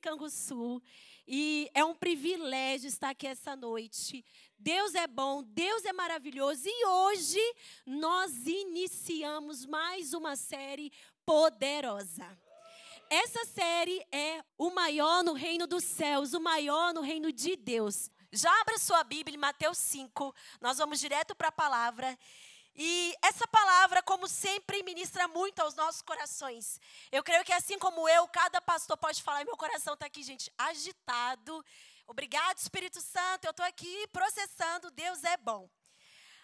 Canguçu. E é um privilégio estar aqui essa noite. Deus é bom, Deus é maravilhoso. E hoje nós iniciamos mais uma série poderosa. Essa série é o maior no reino dos céus, o maior no reino de Deus. Já abra sua Bíblia em Mateus 5, nós vamos direto para a palavra. E essa palavra, como sempre, ministra muito aos nossos corações. Eu creio que assim como eu, cada pastor pode falar, meu coração está aqui, gente, agitado. Obrigado, Espírito Santo, eu estou aqui processando, Deus é bom.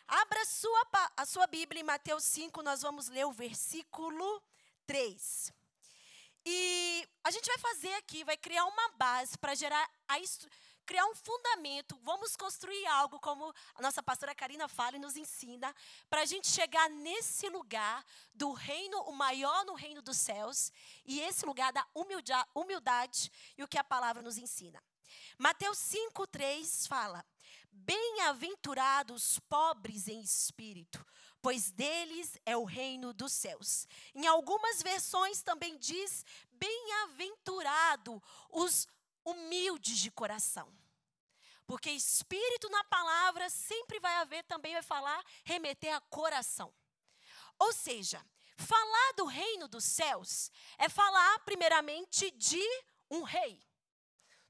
Abra sua, a sua Bíblia em Mateus 5, nós vamos ler o versículo 3. E a gente vai fazer aqui, vai criar uma base para gerar a criar um fundamento, vamos construir algo, como a nossa pastora Karina fala e nos ensina, para a gente chegar nesse lugar do reino, o maior no reino dos céus, e esse lugar da humildade e o que a palavra nos ensina. Mateus 5,3 fala: Bem-aventurados pobres em espírito, pois deles é o reino dos céus. Em algumas versões também diz: Bem-aventurado os humildes de coração. Porque espírito na palavra sempre vai haver, também vai falar, remeter a coração. Ou seja, falar do reino dos céus é falar, primeiramente, de um rei.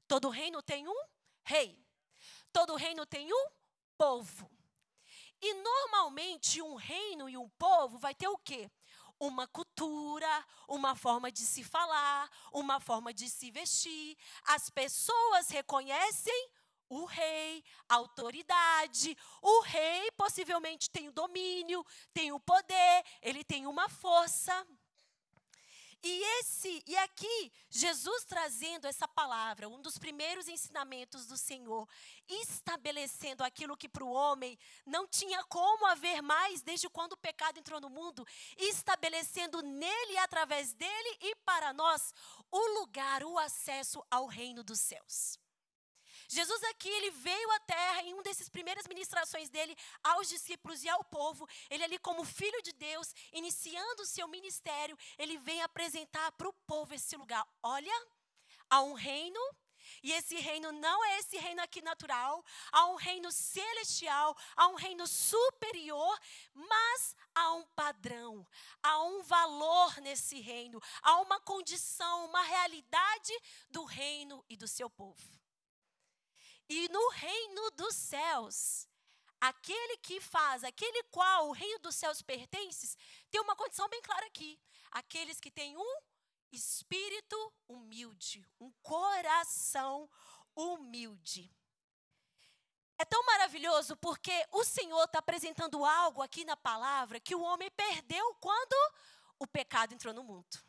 Todo reino tem um rei. Todo reino tem um povo. E normalmente um reino e um povo vai ter o quê? Uma cultura, uma forma de se falar, uma forma de se vestir. As pessoas reconhecem o rei, a autoridade. O rei possivelmente tem o domínio, tem o poder, ele tem uma força. E esse, e aqui Jesus trazendo essa palavra, um dos primeiros ensinamentos do Senhor, estabelecendo aquilo que para o homem não tinha como haver mais desde quando o pecado entrou no mundo, estabelecendo nele através dele e para nós o lugar, o acesso ao reino dos céus. Jesus aqui, ele veio à terra em um desses primeiras ministrações dele aos discípulos e ao povo. Ele ali como filho de Deus, iniciando o seu ministério, ele vem apresentar para o povo esse lugar. Olha, há um reino e esse reino não é esse reino aqui natural, há um reino celestial, há um reino superior, mas há um padrão, há um valor nesse reino, há uma condição, uma realidade do reino e do seu povo. E no reino dos céus, aquele que faz, aquele qual o reino dos céus pertence, tem uma condição bem clara aqui: aqueles que têm um espírito humilde, um coração humilde. É tão maravilhoso porque o Senhor está apresentando algo aqui na palavra que o homem perdeu quando o pecado entrou no mundo.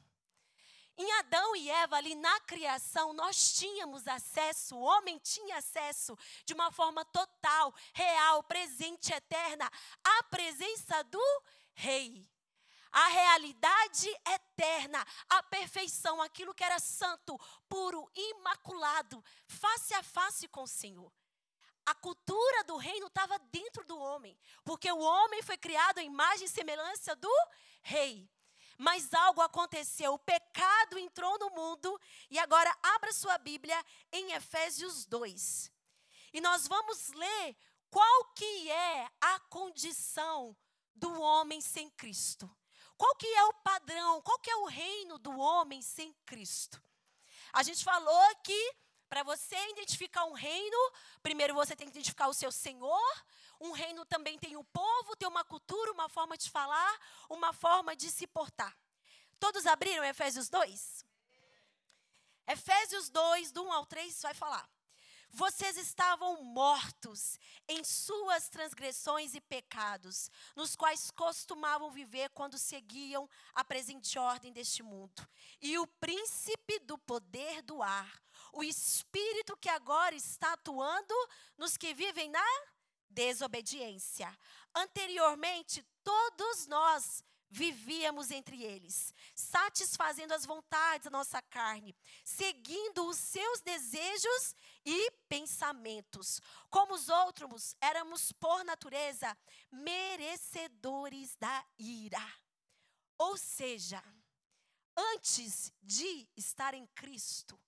Em Adão e Eva, ali na criação, nós tínhamos acesso, o homem tinha acesso de uma forma total, real, presente, eterna, à presença do Rei. A realidade eterna, a perfeição, aquilo que era santo, puro, imaculado, face a face com o Senhor. A cultura do reino estava dentro do homem, porque o homem foi criado à imagem e semelhança do rei. Mas algo aconteceu, o pecado entrou no mundo e agora abra sua Bíblia em Efésios 2. E nós vamos ler qual que é a condição do homem sem Cristo. Qual que é o padrão, qual que é o reino do homem sem Cristo? A gente falou que para você identificar um reino, primeiro você tem que identificar o seu Senhor. Um reino também tem um povo, tem uma cultura, uma forma de falar, uma forma de se portar. Todos abriram Efésios 2? Efésios 2, do 1 ao 3, vai falar. Vocês estavam mortos em suas transgressões e pecados, nos quais costumavam viver quando seguiam a presente ordem deste mundo. E o príncipe do poder do ar, o espírito que agora está atuando nos que vivem na desobediência. Anteriormente, todos nós vivíamos entre eles, satisfazendo as vontades da nossa carne, seguindo os seus desejos e pensamentos. Como os outros, éramos por natureza merecedores da ira. Ou seja, antes de estar em Cristo,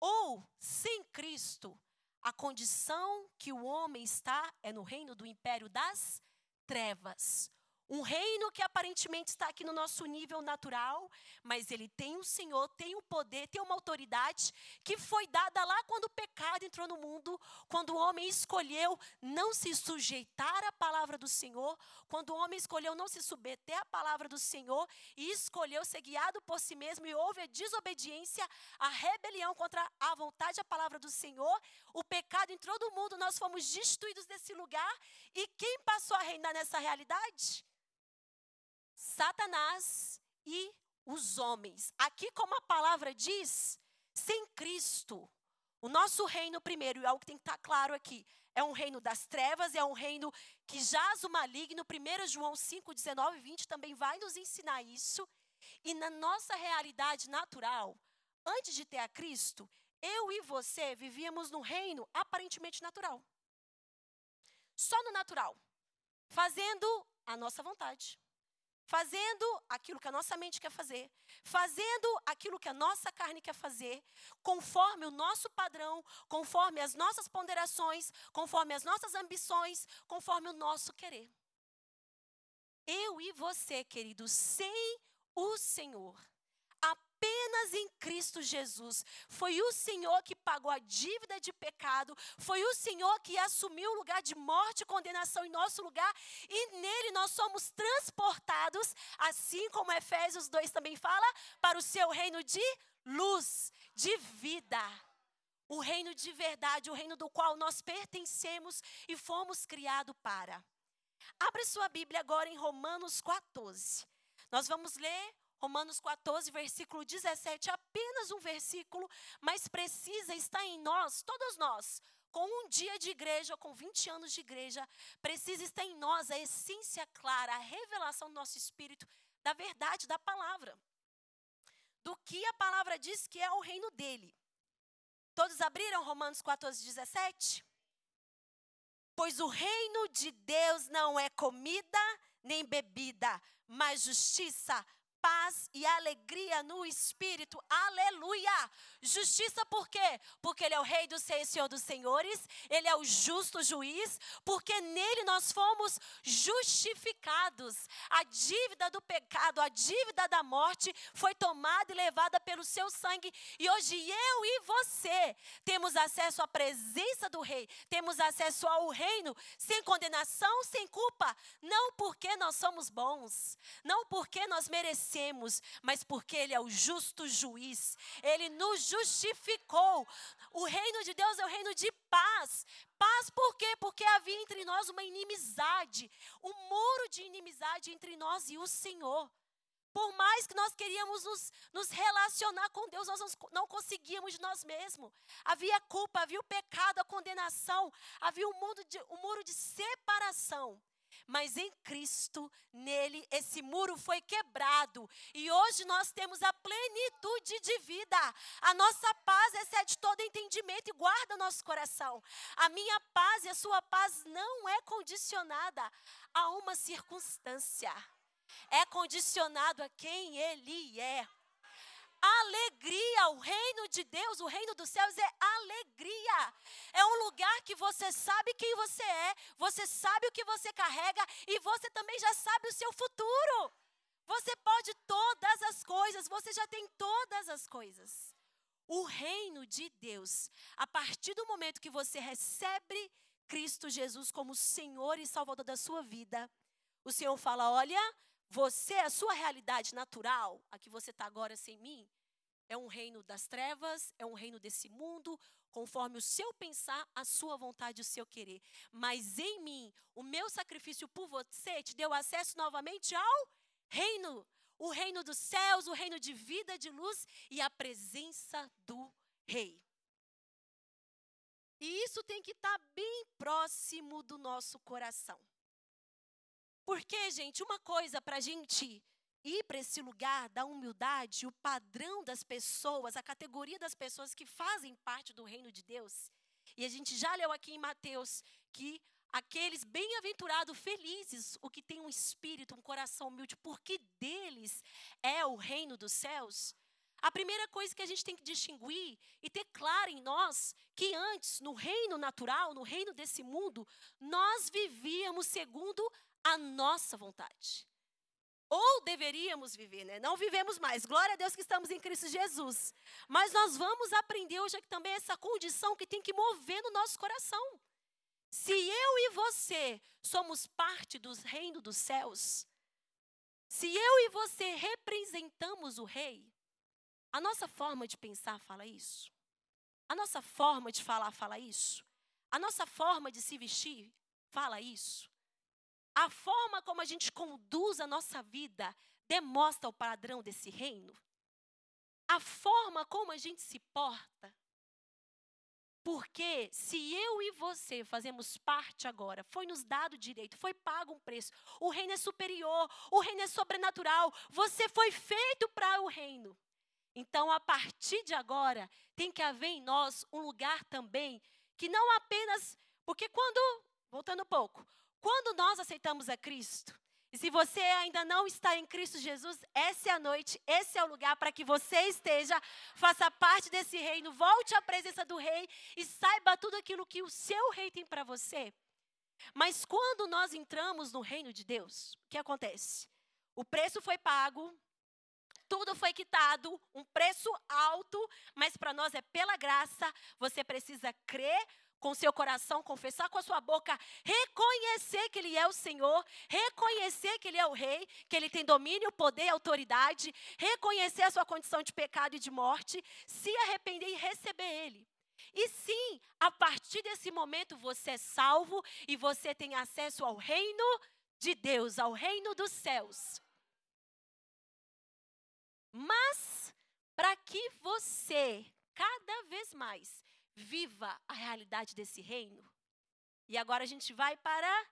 Ou, sem Cristo, a condição que o homem está é no reino do império das trevas. Um reino que aparentemente está aqui no nosso nível natural, mas ele tem um Senhor, tem um poder, tem uma autoridade que foi dada lá quando o pecado entrou no mundo, quando o homem escolheu não se sujeitar à palavra do Senhor, quando o homem escolheu não se submeter à palavra do Senhor e escolheu ser guiado por si mesmo e houve a desobediência, a rebelião contra a vontade e a palavra do Senhor, o pecado entrou no mundo, nós fomos destituídos desse lugar e quem passou a reinar nessa realidade? Satanás e os homens. Aqui, como a palavra diz, sem Cristo, o nosso reino primeiro, e algo que tem que estar claro aqui, é um reino das trevas, é um reino que jaz o maligno. 1 João 5, 19 e 20 também vai nos ensinar isso. E na nossa realidade natural, antes de ter a Cristo, eu e você vivíamos num reino aparentemente natural. Só no natural. Fazendo a nossa vontade fazendo aquilo que a nossa mente quer fazer, fazendo aquilo que a nossa carne quer fazer, conforme o nosso padrão, conforme as nossas ponderações, conforme as nossas ambições, conforme o nosso querer. Eu e você, queridos, sem o Senhor, apenas em Cristo Jesus. Foi o Senhor que pagou a dívida de pecado, foi o Senhor que assumiu o lugar de morte e condenação em nosso lugar, e nele nós somos transportados, assim como Efésios 2 também fala, para o seu reino de luz, de vida. O reino de verdade, o reino do qual nós pertencemos e fomos criados para. Abre sua Bíblia agora em Romanos 14. Nós vamos ler Romanos 14, versículo 17, apenas um versículo, mas precisa estar em nós, todos nós, com um dia de igreja, com 20 anos de igreja, precisa estar em nós a essência clara, a revelação do nosso espírito da verdade da palavra. Do que a palavra diz que é o reino dele. Todos abriram Romanos 14, 17? Pois o reino de Deus não é comida nem bebida, mas justiça, paz e alegria no espírito. Aleluia! Justiça por quê? Porque ele é o rei dos seis, senhor dos senhores, ele é o justo juiz, porque nele nós fomos justificados. A dívida do pecado, a dívida da morte foi tomada e levada pelo seu sangue, e hoje eu e você temos acesso à presença do rei, temos acesso ao reino sem condenação, sem culpa, não porque nós somos bons, não porque nós merecemos merecemos, mas porque Ele é o justo juiz. Ele nos justificou. O reino de Deus é o reino de paz. Paz por quê? Porque havia entre nós uma inimizade, um muro de inimizade entre nós e o Senhor. Por mais que nós queríamos nos, nos relacionar com Deus, nós não conseguíamos de nós mesmos. Havia culpa, havia o pecado, a condenação, havia um, mundo de, um muro de separação. Mas em Cristo, nele, esse muro foi quebrado. E hoje nós temos a plenitude de vida. A nossa paz excede todo entendimento e guarda nosso coração. A minha paz e a sua paz não é condicionada a uma circunstância. É condicionado a quem ele é alegria. O reino de Deus, o reino dos céus é alegria. É um lugar que você sabe quem você é, você sabe o que você carrega e você também já sabe o seu futuro. Você pode todas as coisas, você já tem todas as coisas. O reino de Deus, a partir do momento que você recebe Cristo Jesus como Senhor e Salvador da sua vida, o Senhor fala: olha, você, a sua realidade natural, a que você está agora sem mim, é um reino das trevas, é um reino desse mundo, conforme o seu pensar, a sua vontade, o seu querer. Mas em mim, o meu sacrifício por você te deu acesso novamente ao reino. O reino dos céus, o reino de vida, de luz e a presença do rei. E isso tem que estar tá bem próximo do nosso coração. Porque, gente, uma coisa para a gente ir para esse lugar da humildade, o padrão das pessoas, a categoria das pessoas que fazem parte do reino de Deus. E a gente já leu aqui em Mateus que aqueles bem-aventurados, felizes, o que tem um espírito, um coração humilde, porque deles é o reino dos céus. A primeira coisa que a gente tem que distinguir e ter claro em nós que antes, no reino natural, no reino desse mundo, nós vivíamos segundo a nossa vontade. Ou deveríamos viver, né? Não vivemos mais. Glória a Deus que estamos em Cristo Jesus. Mas nós vamos aprender hoje aqui também essa condição que tem que mover no nosso coração. Se eu e você somos parte do reino dos céus, se eu e você representamos o rei, a nossa forma de pensar fala isso. A nossa forma de falar fala isso. A nossa forma de se vestir fala isso. A forma como a gente conduz a nossa vida demonstra o padrão desse reino. A forma como a gente se porta. Porque se eu e você fazemos parte agora, foi nos dado direito, foi pago um preço. O reino é superior, o reino é sobrenatural. Você foi feito para o reino. Então, a partir de agora, tem que haver em nós um lugar também que não apenas. Porque quando, voltando um pouco, quando nós aceitamos a Cristo, e se você ainda não está em Cristo Jesus, essa é a noite, esse é o lugar para que você esteja, faça parte desse reino, volte à presença do Rei e saiba tudo aquilo que o seu Rei tem para você. Mas quando nós entramos no reino de Deus, o que acontece? O preço foi pago, tudo foi quitado, um preço alto, mas para nós é pela graça. Você precisa crer com seu coração, confessar com a sua boca, reconhecer que Ele é o Senhor, reconhecer que Ele é o Rei, que Ele tem domínio, poder e autoridade, reconhecer a sua condição de pecado e de morte, se arrepender e receber Ele. E sim, a partir desse momento você é salvo e você tem acesso ao reino de Deus, ao reino dos céus. Mas, para que você, cada vez mais, viva a realidade desse reino, e agora a gente vai para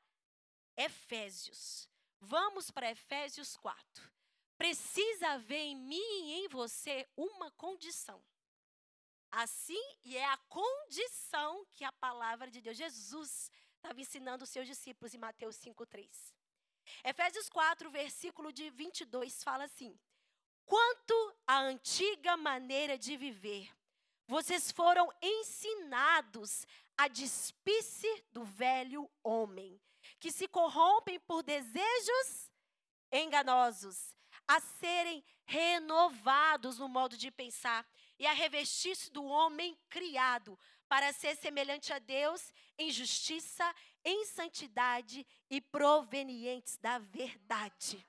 Efésios. Vamos para Efésios 4. Precisa haver em mim e em você uma condição. Assim, e é a condição que a palavra de Deus, Jesus, estava ensinando os seus discípulos em Mateus 5,3. Efésios 4, versículo de 22, fala assim: Quanto à antiga maneira de viver, vocês foram ensinados a despir-se do velho homem, que se corrompem por desejos enganosos, a serem renovados no modo de pensar e a revestir-se do homem criado para ser semelhante a Deus em justiça, em santidade e provenientes da verdade.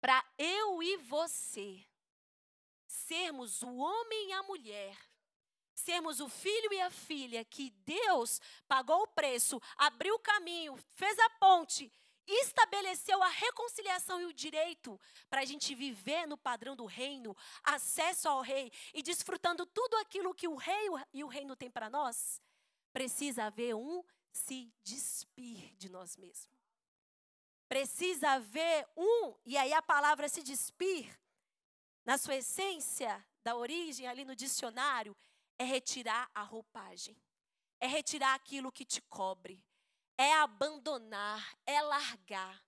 Para eu e você sermos o homem e a mulher, sermos o filho e a filha que Deus pagou o preço, abriu o caminho, fez a ponte, estabeleceu a reconciliação e o direito para a gente viver no padrão do reino, acesso ao rei e desfrutando tudo aquilo que o rei e o reino tem para nós, precisa haver um se despir de nós mesmos. Precisa haver um, e aí a palavra se despir, na sua essência, da origem, ali no dicionário, é retirar a roupagem, é retirar aquilo que te cobre, é abandonar, é largar.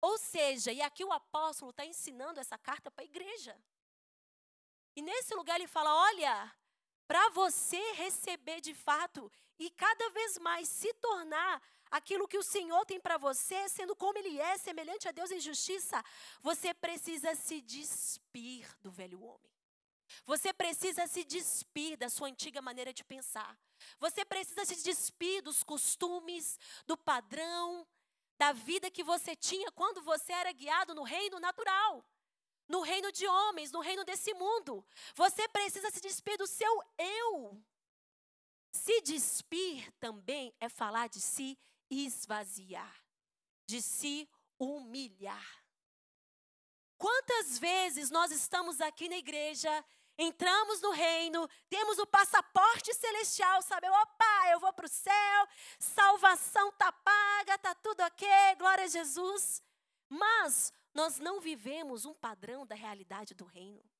Ou seja, e aqui o apóstolo está ensinando essa carta para a igreja. E nesse lugar ele fala: olha, para você receber de fato e cada vez mais se tornar aquilo que o Senhor tem para você, sendo como Ele é, semelhante a Deus em justiça, você precisa se despir do velho homem. Você precisa se despir da sua antiga maneira de pensar. Você precisa se despir dos costumes, do padrão, da vida que você tinha quando você era guiado no reino natural, no reino de homens, no reino desse mundo. Você precisa se despir do seu eu. Se despir também é falar de si esvaziar, de se humilhar. Quantas vezes nós estamos aqui na igreja, entramos no reino, temos o passaporte celestial, sabe? Opa, eu vou para o céu, salvação está paga, está tudo ok, glória a Jesus. Mas nós não vivemos um padrão da realidade do reino.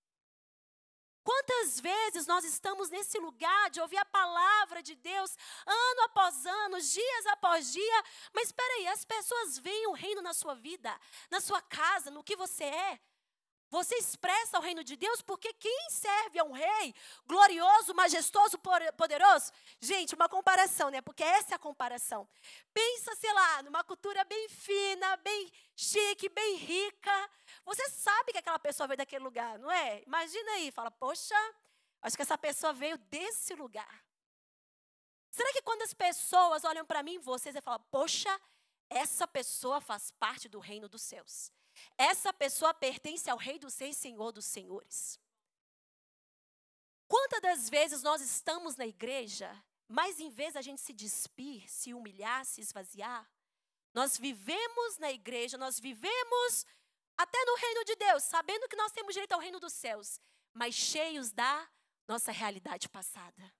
Quantas vezes nós estamos nesse lugar de ouvir a palavra de Deus ano após ano, dias após dia, mas espera aí, as pessoas veem o reino na sua vida, na sua casa, no que você é. Você expressa o reino de Deus porque quem serve a um rei glorioso, majestoso, poderoso? Gente, uma comparação, né? Porque essa é a comparação. Pensa, sei lá, numa cultura bem fina, bem chique, bem rica. Você sabe que aquela pessoa veio daquele lugar, não é? Imagina aí, fala, poxa, acho que essa pessoa veio desse lugar. Será que quando as pessoas olham para mim vocês e falam, poxa, essa pessoa faz parte do reino dos céus? Essa pessoa pertence ao Rei dos Reis, Senhor dos Senhores. Quantas das vezes nós estamos na igreja, mas em vez da gente se despir, se humilhar, se esvaziar, nós vivemos na igreja, nós vivemos até no reino de Deus, sabendo que nós temos direito ao reino dos céus, mas cheios da nossa realidade passada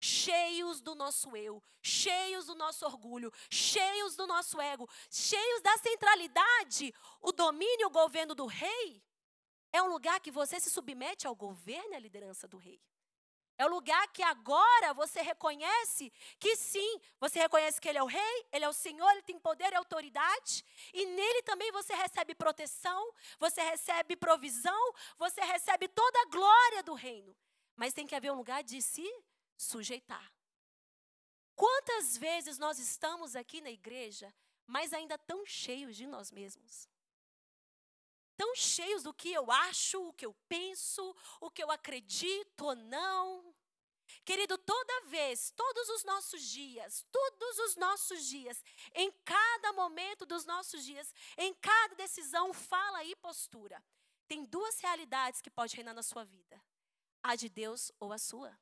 cheios do nosso eu, cheios do nosso orgulho, cheios do nosso ego, cheios da centralidade, o domínio, o governo do rei, é um lugar que você se submete ao governo e à liderança do rei. É o lugar que agora você reconhece que sim, você reconhece que ele é o rei, ele é o Senhor, ele tem poder e autoridade, e nele também você recebe proteção, você recebe provisão, você recebe toda a glória do reino. Mas tem que haver um lugar de se sujeitar. Quantas vezes nós estamos aqui na igreja, mas ainda tão cheios de nós mesmos? Tão cheios do que eu acho, o que eu penso, o que eu acredito ou não. Querido, toda vez, todos os nossos dias, todos os nossos dias, em cada momento dos nossos dias, em cada decisão, fala e postura. Tem duas realidades que pode reinar na sua vida: a de Deus ou a sua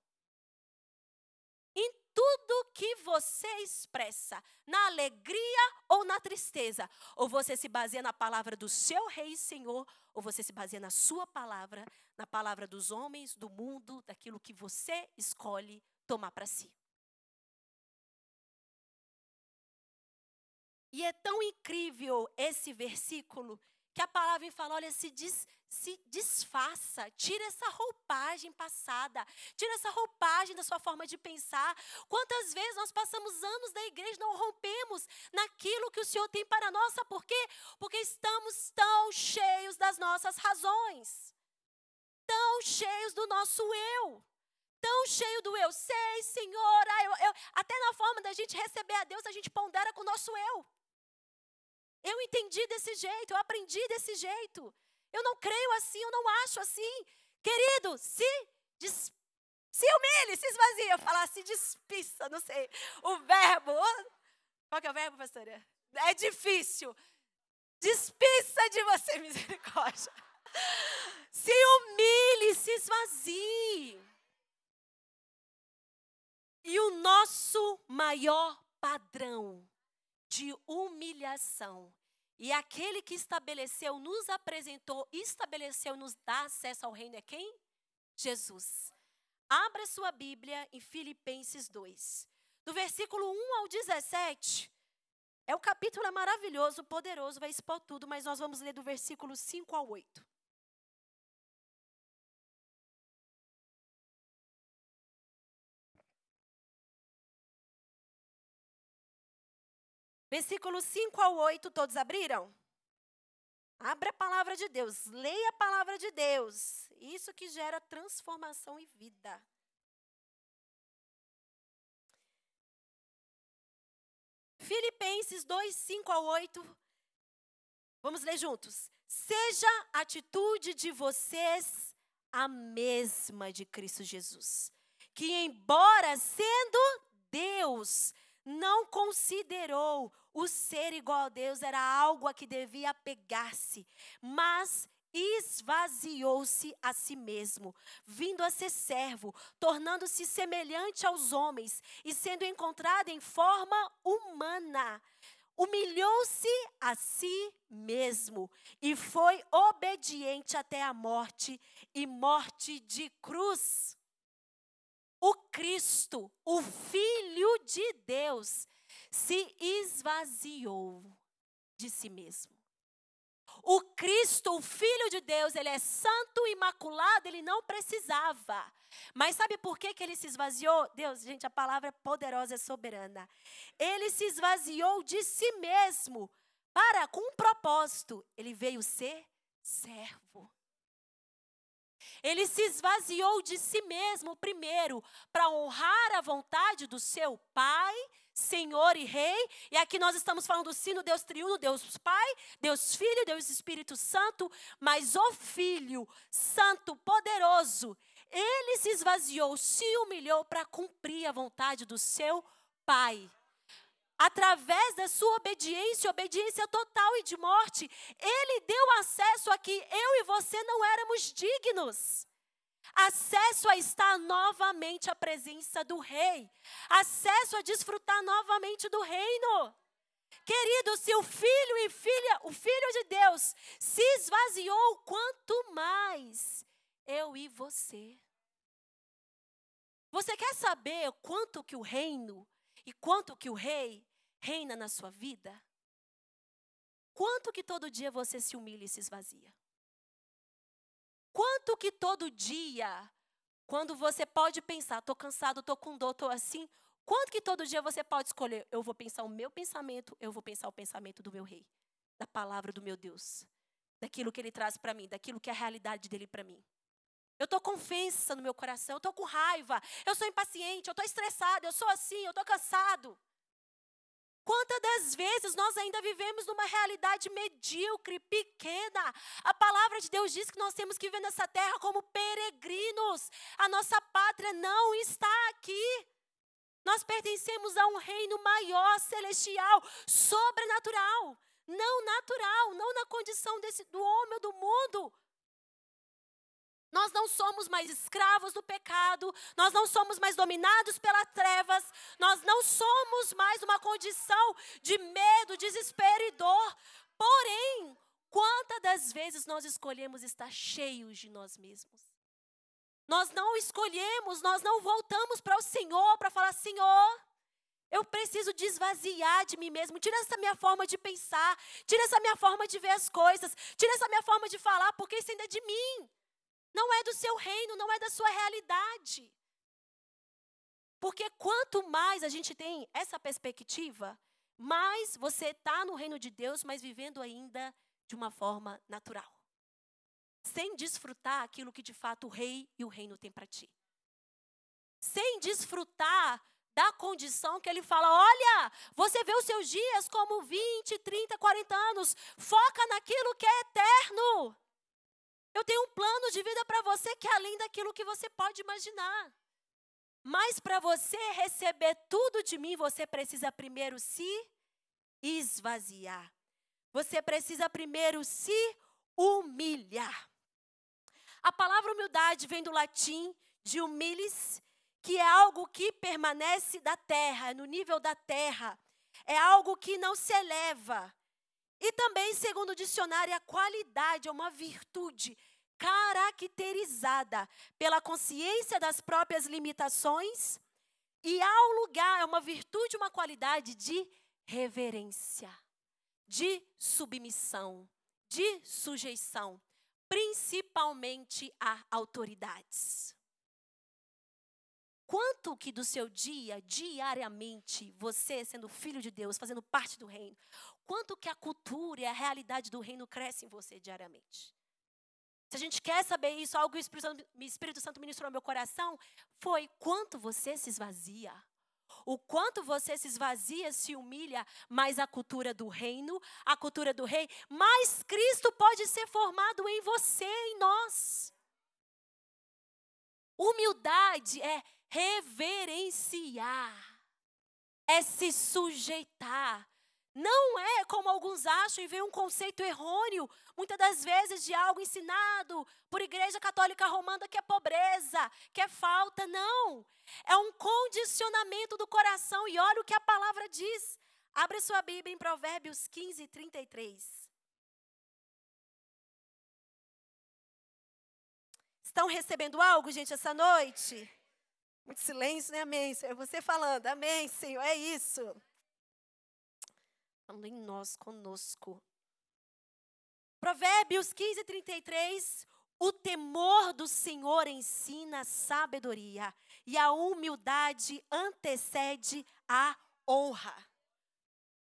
tudo que você expressa, na alegria ou na tristeza. Ou você se baseia na palavra do seu Rei e Senhor, ou você se baseia na sua palavra, na palavra dos homens, do mundo, daquilo que você escolhe tomar para si. E é tão incrível esse versículo que a palavra fala: olha, se, diz, se desfaça, tira essa roupagem passada, tira essa roupagem da sua forma de pensar. Quantas vezes nós passamos anos da igreja e não rompemos naquilo que o Senhor tem para nós? Sabe por quê? Porque estamos tão cheios das nossas razões, tão cheios do nosso eu. Tão cheio do eu sei, Senhor, ah, eu, eu, até na forma da gente receber a Deus, a gente pondera com o nosso eu. Eu entendi desse jeito, eu aprendi desse jeito. Eu não creio assim, eu não acho assim. Querido, se, des, se humilhe, se esvazia. Eu falar se despiça, não sei. O verbo. Qual que é o verbo, pastora? É difícil. Despiça de você, misericórdia. Se humilhe, se esvazie. E o nosso maior padrão de humilhação. E aquele que estabeleceu, nos apresentou, estabeleceu, nos dá acesso ao reino é quem? Jesus. Abra sua Bíblia em Filipenses 2. Do versículo 1 ao 17. É o capítulo é maravilhoso, poderoso, vai expor tudo, mas nós vamos ler do versículo 5 ao 8. Versículos 5 ao 8, todos abriram? Abra a palavra de Deus, leia a palavra de Deus. Isso que gera transformação e vida. Filipenses 2, 5 ao 8. Vamos ler juntos. Seja a atitude de vocês a mesma de Cristo Jesus, que, embora sendo Deus, não considerou o ser igual a Deus era algo a que devia apegar-se, mas esvaziou-se a si mesmo, vindo a ser servo, tornando-se semelhante aos homens e sendo encontrado em forma humana. Humilhou-se a si mesmo e foi obediente até a morte e morte de cruz o Cristo, o Filho de Deus, se esvaziou de si mesmo. O Cristo, o Filho de Deus, ele é santo, imaculado, ele não precisava. Mas sabe por que, que ele se esvaziou? Deus, gente, a palavra é poderosa, é soberana. Ele se esvaziou de si mesmo para, com um propósito. Ele veio ser servo. Ele se esvaziou de si mesmo primeiro para honrar a vontade do seu Pai, Senhor e Rei. E aqui nós estamos falando do sino Deus triuno, Deus Pai, Deus Filho, Deus Espírito Santo, mas o Filho Santo, poderoso, ele se esvaziou, se humilhou para cumprir a vontade do seu Pai através da sua obediência, obediência total e de morte, ele deu acesso a que eu e você não éramos dignos. Acesso a estar novamente à presença do rei, acesso a desfrutar novamente do reino. Querido, se o filho e filha, o filho de Deus se esvaziou, quanto mais eu e você. Você quer saber quanto que o reino e quanto que o rei reina na sua vida? Quanto que todo dia você se humilha e se esvazia? Quanto que todo dia, quando você pode pensar, estou cansado, estou com dor, estou assim, quanto que todo dia você pode escolher, eu vou pensar o meu pensamento, eu vou pensar o pensamento do meu rei, da palavra do meu Deus, daquilo que ele traz para mim, daquilo que é a realidade dele para mim. Eu estou com ofensa no meu coração, eu estou com raiva, eu sou impaciente, eu estou estressado, eu sou assim, eu estou cansado. Quantas das vezes nós ainda vivemos numa realidade medíocre, pequena? A palavra de Deus diz que nós temos que viver nessa terra como peregrinos. A nossa pátria não está aqui. Nós pertencemos a um reino maior, celestial, sobrenatural, não natural, não na condição desse, do homem ou do mundo. Nós não somos mais escravos do pecado, nós não somos mais dominados pelas trevas, nós não somos mais uma condição de medo, desespero e dor. Porém, quantas das vezes nós escolhemos estar cheios de nós mesmos? Nós não escolhemos, nós não voltamos para o Senhor para falar: Senhor, eu preciso desvaziar de mim mesmo. Tira essa minha forma de pensar, tira essa minha forma de ver as coisas, tira essa minha forma de falar, porque isso ainda é de mim. Não é do seu reino, não é da sua realidade. Porque quanto mais a gente tem essa perspectiva, mais você está no reino de Deus, mas vivendo ainda de uma forma natural. Sem desfrutar aquilo que de fato o rei e o reino têm para ti. Sem desfrutar da condição que ele fala: olha, você vê os seus dias como 20, 30, 40 anos, foca naquilo que é eterno. Eu tenho um plano de vida para você que é além daquilo que você pode imaginar. Mas para você receber tudo de mim, você precisa primeiro se esvaziar. Você precisa primeiro se humilhar. A palavra humildade vem do latim de humilis, que é algo que permanece da terra, no nível da terra. É algo que não se eleva, e também, segundo o dicionário, a qualidade é uma virtude caracterizada pela consciência das próprias limitações e, ao lugar, é uma virtude, uma qualidade de reverência, de submissão, de sujeição, principalmente a autoridades. Quanto que do seu dia, diariamente, você, sendo filho de Deus, fazendo parte do reino, quanto que a cultura e a realidade do reino crescem em você diariamente. Se a gente quer saber isso, algo que o Espírito Santo, Espírito Santo ministrou no meu coração, foi quanto você se esvazia. O quanto você se esvazia, se humilha, mais a cultura do reino, a cultura do rei, mais Cristo pode ser formado em você, em nós. Humildade é reverenciar, é se sujeitar, não é como alguns acham e vem um conceito errôneo, muitas das vezes, de algo ensinado por Igreja Católica Romana que é pobreza, que é falta. Não. É um condicionamento do coração. E olha o que a palavra diz. Abre sua Bíblia em Provérbios 15, 33. Estão recebendo algo, gente, essa noite? Muito silêncio, né? Amém. É você falando, amém, Senhor, é isso falando em nós conosco. Provérbios 15, 33. O temor do Senhor ensina sabedoria, e a humildade antecede a honra.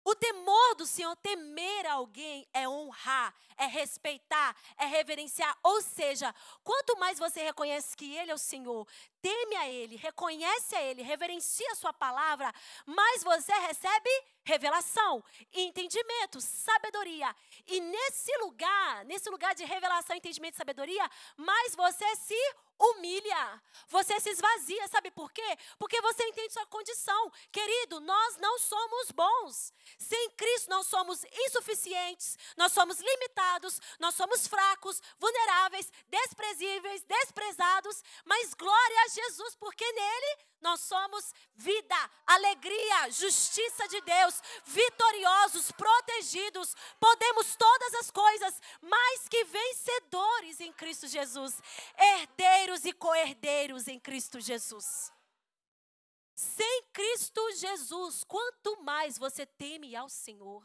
O temor do Senhor, temer alguém, é honrar, é respeitar, é reverenciar. Ou seja, quanto mais você reconhece que Ele é o Senhor, teme a Ele, reconhece a Ele, reverencia a Sua palavra, mais você recebe revelação, entendimento, sabedoria. E nesse lugar, nesse lugar de revelação, entendimento e sabedoria, mais você se humilha, você se esvazia, sabe por quê? Porque você entende sua condição. Querido, nós não somos bons. Sem Cristo nós somos insuficientes, nós somos limitados, nós somos fracos, vulneráveis, desprezíveis, desprezados, mas glória a Jesus, porque nele nós somos vida, alegria, justiça de Deus, vitoriosos, protegidos, podemos todas as coisas, mais que vencedores em Cristo Jesus, herdeiros e co-herdeiros em Cristo Jesus. Sem Cristo Jesus, quanto mais você teme ao Senhor,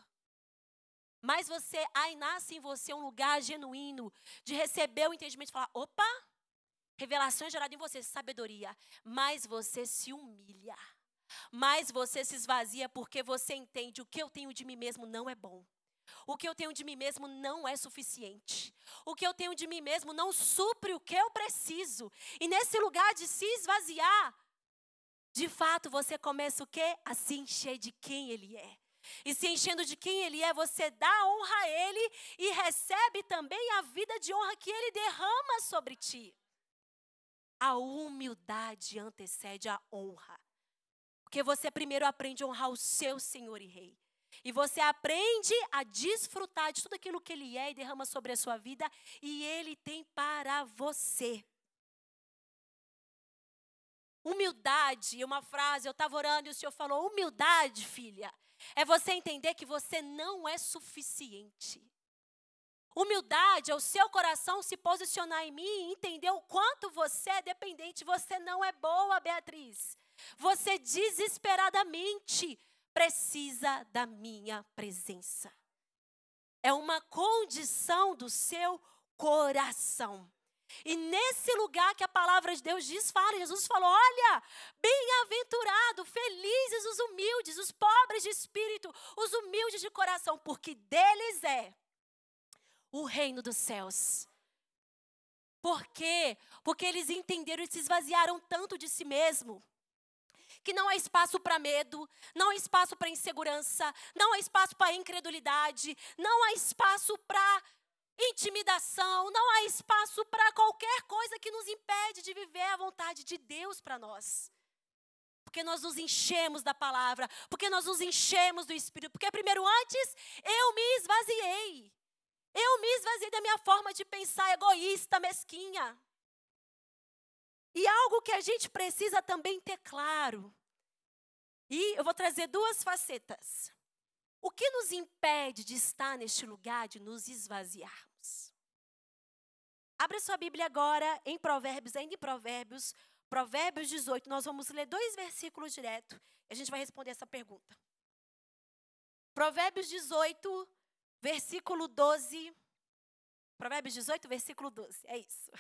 mais você, aí nasce em você um lugar genuíno de receber o entendimento e falar: opa, Revelação é gerada em você, sabedoria. Mas você se humilha. Mas você se esvazia porque você entende o que eu tenho de mim mesmo não é bom. O que eu tenho de mim mesmo não é suficiente. O que eu tenho de mim mesmo não supre o que eu preciso. E nesse lugar de se esvaziar, de fato você começa o quê? A se encher de quem ele é. E se enchendo de quem ele é, você dá honra a ele e recebe também a vida de honra que ele derrama sobre ti. A humildade antecede a honra. Porque você primeiro aprende a honrar o seu Senhor e Rei. E você aprende a desfrutar de tudo aquilo que Ele é e derrama sobre a sua vida e Ele tem para você. Humildade, uma frase, eu estava orando e o Senhor falou: humildade, filha, é você entender que você não é suficiente. Humildade é o seu coração se posicionar em mim e entender o quanto você é dependente. Você não é boa, Beatriz. Você desesperadamente precisa da minha presença. É uma condição do seu coração. E nesse lugar que a palavra de Deus diz, fala, Jesus falou: olha, bem-aventurado, felizes os humildes, os pobres de espírito, os humildes de coração, porque deles é o reino dos céus. Por quê? Porque eles entenderam e se esvaziaram tanto de si mesmo que não há espaço para medo, não há espaço para insegurança, não há espaço para incredulidade, não há espaço para intimidação, não há espaço para qualquer coisa que nos impede de viver a vontade de Deus para nós. Porque nós nos enchemos da palavra, porque nós nos enchemos do Espírito, porque primeiro antes eu me esvaziei. Eu me esvaziei da minha forma de pensar egoísta, mesquinha. E algo que a gente precisa também ter claro. E eu vou trazer duas facetas. O que nos impede de estar neste lugar, de nos esvaziarmos? Abra sua Bíblia agora em Provérbios, ainda em Provérbios, Provérbios 18. Nós vamos ler dois versículos direto e a gente vai responder essa pergunta. Provérbios 18, versículo 12. Provérbios 18, versículo 12. É isso.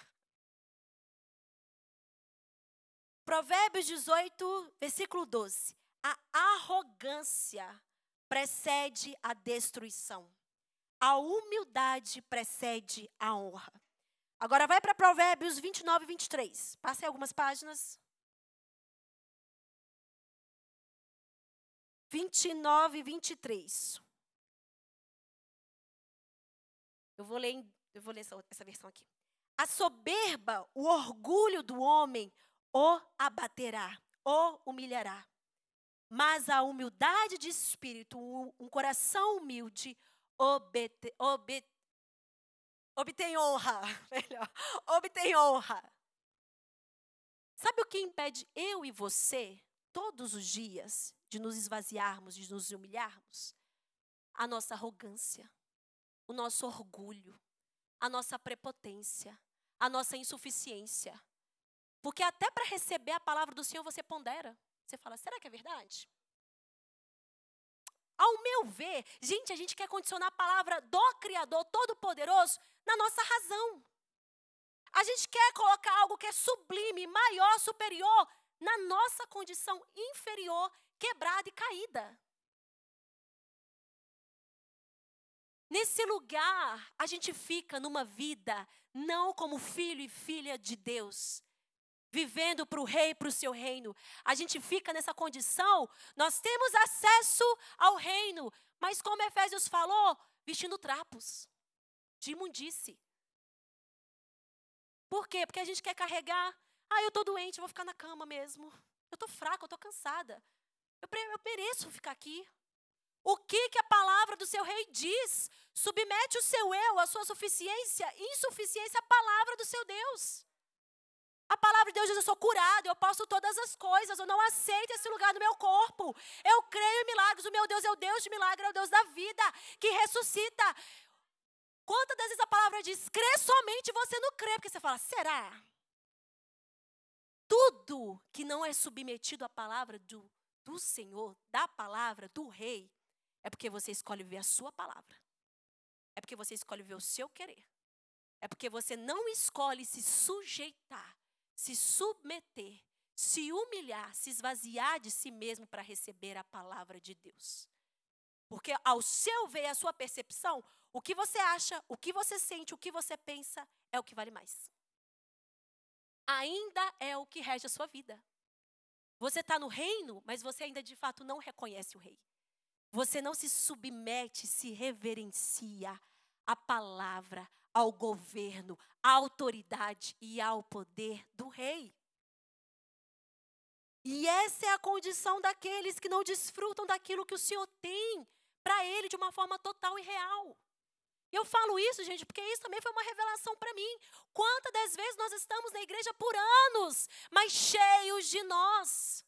Provérbios 18, versículo 12. A arrogância precede a destruição. A humildade precede a honra. Agora vai para Provérbios 29 e 23. Passei algumas páginas. 29 e 23. Eu vou ler, eu vou ler essa, essa versão aqui. A soberba, o orgulho do homem, o abaterá, o humilhará. Mas a humildade de espírito, um, coração humilde, obete, obet, obtém honra. Melhor, obtém honra. Sabe o que impede eu e você, todos os dias, de nos esvaziarmos, de nos humilharmos? A nossa arrogância o nosso orgulho, a nossa prepotência, a nossa insuficiência. Porque até para receber a palavra do Senhor você pondera. Você fala, será que é verdade? Ao meu ver, gente, a gente quer condicionar a palavra do Criador Todo-Poderoso na nossa razão. A gente quer colocar algo que é sublime, maior, superior, na nossa condição inferior, quebrada e caída. Nesse lugar, a gente fica numa vida não como filho e filha de Deus, vivendo para o rei, para o seu reino. A gente fica nessa condição, nós temos acesso ao reino, mas como Efésios falou, vestindo trapos de imundície. Por quê? Porque a gente quer carregar. Ah, eu estou doente, eu vou ficar na cama mesmo. Eu estou fraca, eu estou cansada. Eu, eu mereço ficar aqui. O que, que a palavra do seu rei diz? Submete o seu eu, a sua suficiência, insuficiência à palavra do seu Deus. A palavra de Deus diz: Eu sou curado, eu posso todas as coisas, eu não aceito esse lugar no meu corpo. Eu creio em milagres, o meu Deus é o Deus de milagre, é o Deus da vida, que ressuscita. Quantas vezes a palavra diz, crê somente você não crê, porque você fala, será? Tudo que não é submetido à palavra do, do Senhor, da palavra, do Rei, é porque você escolhe ver a sua palavra. É porque você escolhe ver o seu querer. É porque você não escolhe se sujeitar, se submeter, se humilhar, se esvaziar de si mesmo para receber a palavra de Deus. Porque ao seu ver, a sua percepção, o que você acha, o que você sente, o que você pensa é o que vale mais. Ainda é o que rege a sua vida. Você está no reino, mas você ainda de fato não reconhece o rei. Você não se submete, se reverencia à palavra, ao governo, à autoridade e ao poder do rei. E essa é a condição daqueles que não desfrutam daquilo que o Senhor tem para ele de uma forma total e real. Eu falo isso, gente, porque isso também foi uma revelação para mim. Quantas das vezes nós estamos na igreja por anos, mas cheios de nós,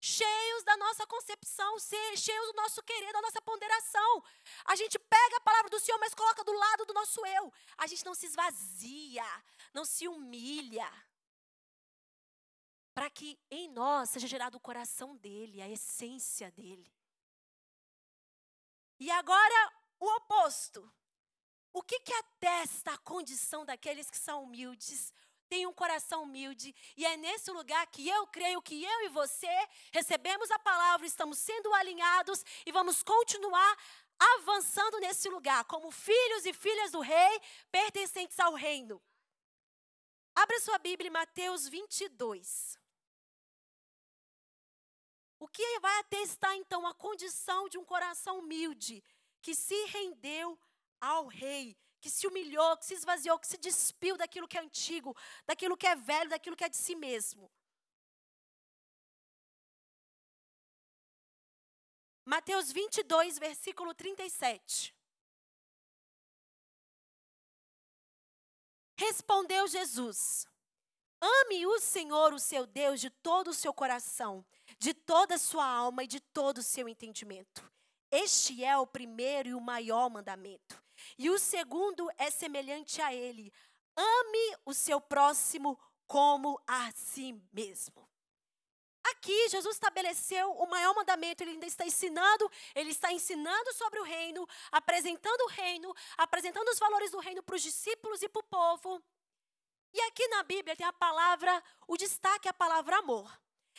cheios da nossa concepção, cheios do nosso querer, da nossa ponderação. A gente pega a palavra do Senhor, mas coloca do lado do nosso eu. A gente não se esvazia, não se humilha. Para que em nós seja gerado o coração dele, a essência dele. E agora o oposto. O que, que atesta a condição daqueles que são humildes? Tem um coração humilde, e é nesse lugar que eu creio que eu e você recebemos a palavra, estamos sendo alinhados e vamos continuar avançando nesse lugar, como filhos e filhas do rei, pertencentes ao reino. Abra sua Bíblia em Mateus 22. O que vai atestar então a condição de um coração humilde que se rendeu ao rei, que se humilhou, que se esvaziou, que se despiu daquilo que é antigo, daquilo que é velho, daquilo que é de si mesmo. Mateus 22, versículo 37. Respondeu Jesus: Ame o Senhor, o seu Deus, de todo o seu coração, de toda a sua alma e de todo o seu entendimento. Este é o primeiro e o maior mandamento. E o segundo é semelhante a ele: ame o seu próximo como a si mesmo. Aqui, Jesus estabeleceu o maior mandamento, ele ainda está ensinando, ele está ensinando sobre o reino, apresentando o reino, apresentando os valores do reino para os discípulos e para o povo. E aqui na Bíblia tem a palavra, o destaque é a palavra amor.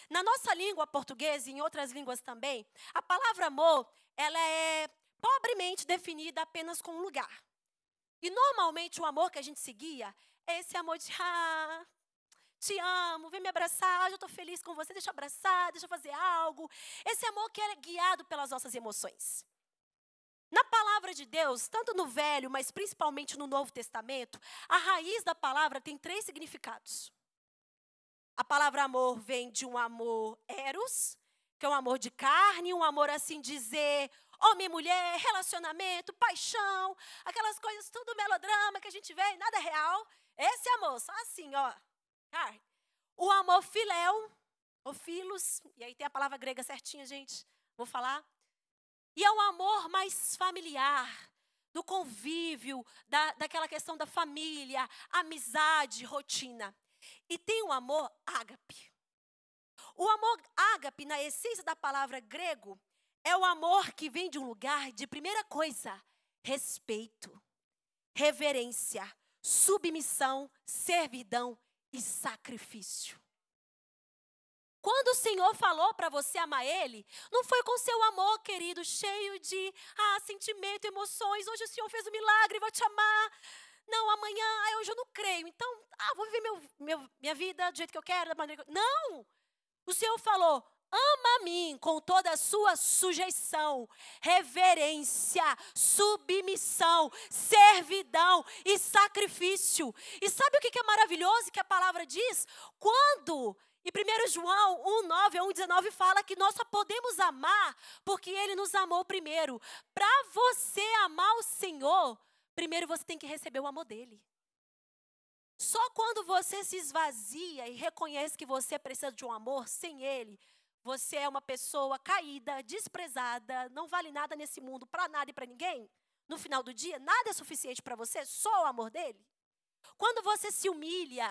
Na nossa língua portuguesa e em outras línguas também, a palavra amor, ela é pobremente definida apenas com um lugar. E normalmente o amor que a gente seguia é esse amor de ah, te amo, vem me abraçar, já estou feliz com você, deixa eu abraçar, deixa eu fazer algo. Esse amor que é guiado pelas nossas emoções. Na palavra de Deus, tanto no Velho, mas principalmente no Novo Testamento, a raiz da palavra tem três significados. A palavra amor vem de um amor eros, que é um amor de carne, um amor assim dizer, homem e mulher, relacionamento, paixão, aquelas coisas tudo melodrama que a gente vê, nada é real. Esse amor, só assim, ó. O amor filéu, ou filos, e aí tem a palavra grega certinha, gente, vou falar. E é um amor mais familiar, do convívio, da, daquela questão da família, amizade, rotina. E tem o amor ágape. O amor ágape, na essência da palavra grego, é o amor que vem de um lugar de primeira coisa, respeito, reverência, submissão, servidão e sacrifício. Quando o Senhor falou para você amar Ele, não foi com seu amor, querido, cheio de ah, sentimento, emoções. Hoje o Senhor fez um milagre, vou te amar. Não, amanhã, ah, hoje eu não creio. Então, ah, vou viver meu, meu, minha vida do jeito que eu quero, da maneira que eu... Não! O Senhor falou: ama a mim com toda a sua sujeição, reverência, submissão, servidão e sacrifício. E sabe o que é maravilhoso que a palavra diz? Quando e 1 João 1, 9 a 1, 19 fala que nós só podemos amar porque ele nos amou primeiro. Para você amar o Senhor, primeiro você tem que receber o amor dele. Só quando você se esvazia e reconhece que você precisa de um amor sem ele, você é uma pessoa caída, desprezada, não vale nada nesse mundo para nada e para ninguém. No final do dia, nada é suficiente para você, só o amor dele. Quando você se humilha,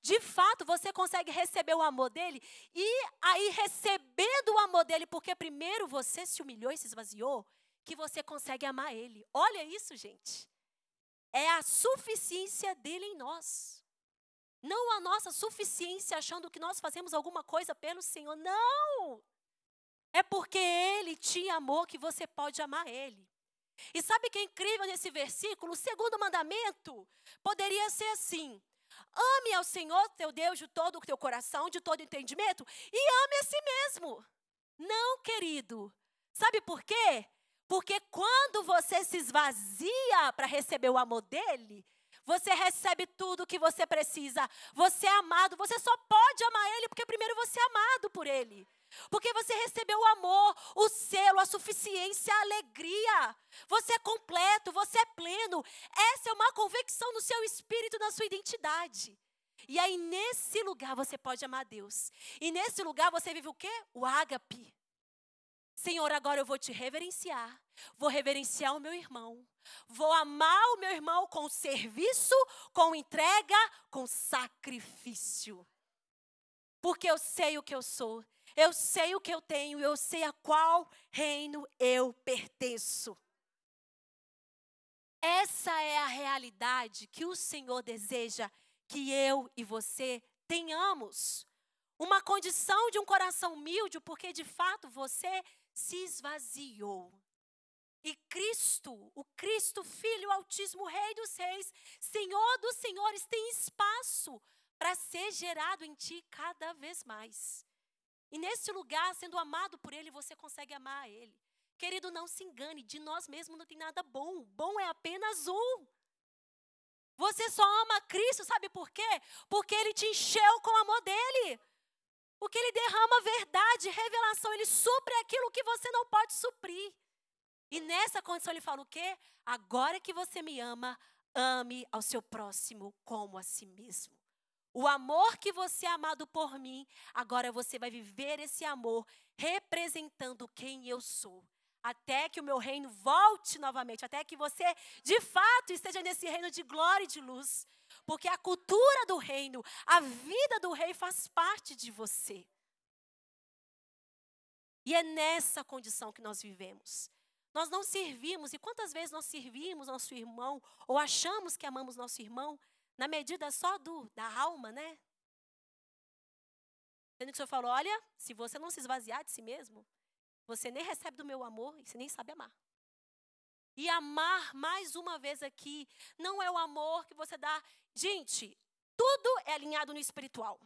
de fato você consegue receber o amor dele e aí recebendo o amor dele, porque primeiro você se humilhou e se esvaziou, que você consegue amar ele. Olha isso, gente. É a suficiência dele em nós. Não a nossa suficiência achando que nós fazemos alguma coisa pelo Senhor. Não! É porque ele te amou que você pode amar ele. E sabe que é incrível nesse versículo? O segundo mandamento poderia ser assim: Ame ao Senhor teu Deus de todo o teu coração, de todo entendimento, e ame a si mesmo. Não, querido. Sabe por quê? Porque quando você se esvazia para receber o amor dele, você recebe tudo o que você precisa. Você é amado. Você só pode amar ele porque primeiro você é amado por ele. Porque você recebeu o amor, o selo, a suficiência, a alegria. Você é completo, você é pleno. Essa é uma convicção no seu espírito, na sua identidade. E aí, nesse lugar, você pode amar Deus. E nesse lugar, você vive o quê? O ágape. Senhor, agora eu vou te reverenciar. Vou reverenciar o meu irmão. Vou amar o meu irmão com serviço, com entrega, com sacrifício. Porque eu sei o que eu sou. Eu sei o que eu tenho, eu sei a qual reino eu pertenço. Essa é a realidade que o Senhor deseja que eu e você tenhamos. Uma condição de um coração humilde, porque de fato você se esvaziou. E Cristo, o Cristo, Filho Altíssimo, Rei dos Reis, Senhor dos Senhores, tem espaço para ser gerado em ti cada vez mais. E nesse lugar, sendo amado por Ele, você consegue amar a Ele. Querido, não se engane, de nós mesmos não tem nada bom. Bom é apenas um. Você só ama Cristo, sabe por quê? Porque Ele te encheu com o amor dEle. Porque Ele derrama verdade, revelação, Ele supre aquilo que você não pode suprir. E nessa condição Ele fala o quê? Agora que você me ama, ame ao seu próximo como a si mesmo. O amor que você é amado por mim, agora você vai viver esse amor representando quem eu sou. Até que o meu reino volte novamente, até que você de fato esteja nesse reino de glória e de luz. Porque a cultura do reino, a vida do rei faz parte de você. E é nessa condição que nós vivemos. Nós não servimos, e quantas vezes nós servimos nosso irmão, ou achamos que amamos nosso irmão, na medida só do da alma, né? Sendo que o Senhor falou: olha, se você não se esvaziar de si mesmo, você nem recebe do meu amor e você nem sabe amar. E amar, mais uma vez aqui, não é o amor que você dá. Gente, tudo é alinhado no espiritual.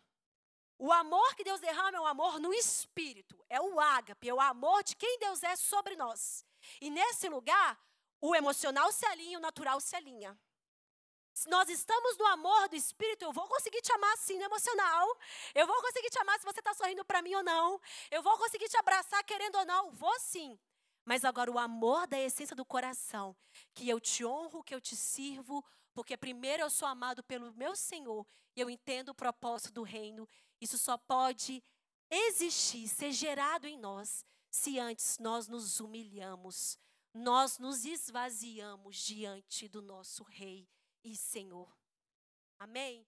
O amor que Deus derrama é o amor no espírito, é o ágape, é o amor de quem Deus é sobre nós. E nesse lugar, o emocional se alinha, o natural se alinha. Se nós estamos no amor do Espírito, eu vou conseguir te amar assim no emocional. Eu vou conseguir te amar se você está sorrindo para mim ou não. Eu vou conseguir te abraçar querendo ou não. Vou sim. Mas agora o amor da essência do coração, que eu te honro, que eu te sirvo, porque primeiro eu sou amado pelo meu Senhor e eu entendo o propósito do reino. Isso só pode existir, ser gerado em nós, se antes nós nos humilhamos, nós nos esvaziamos diante do nosso Rei e Senhor. Amém?